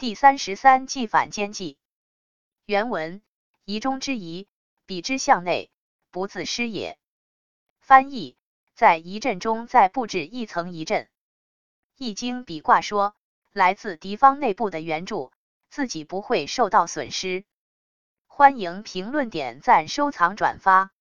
第三十三计反间计。原文：疑中之疑，彼之向内，不自失也。翻译：在疑阵中再布置一层疑阵。易经比卦说，来自敌方内部的援助，自己不会受到损失。欢迎评论、点赞、收藏、转发。